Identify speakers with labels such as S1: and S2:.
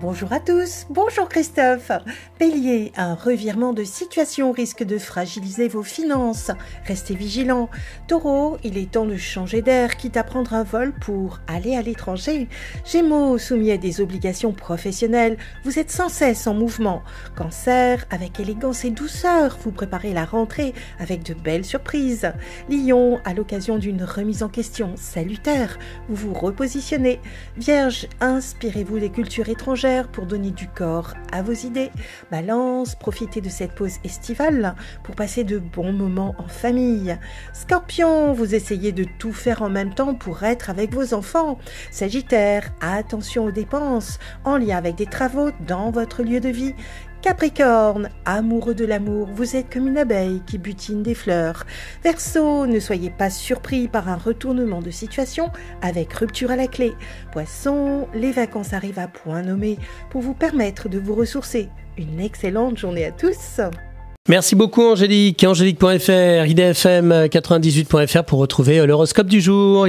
S1: Bonjour à tous, bonjour Christophe. Bélier, un revirement de situation risque de fragiliser vos finances. Restez vigilant. Taureau, il est temps de changer d'air, quitte à prendre un vol pour aller à l'étranger. Gémeaux, soumis à des obligations professionnelles, vous êtes sans cesse en mouvement. Cancer, avec élégance et douceur, vous préparez la rentrée avec de belles surprises. Lion, à l'occasion d'une remise en question salutaire, vous vous repositionnez. Vierge, inspirez-vous des cultures étrangères pour donner du corps à vos idées. Balance, profitez de cette pause estivale pour passer de bons moments en famille. Scorpion, vous essayez de tout faire en même temps pour être avec vos enfants. Sagittaire, attention aux dépenses en lien avec des travaux dans votre lieu de vie. Capricorne, amoureux de l'amour, vous êtes comme une abeille qui butine des fleurs. Verseau, ne soyez pas surpris par un retournement de situation avec rupture à la clé. Poisson, les vacances arrivent à point nommé pour vous permettre de vous ressourcer. Une excellente journée à tous.
S2: Merci beaucoup Angélique. Angélique.fr, idfm98.fr pour retrouver l'horoscope du jour.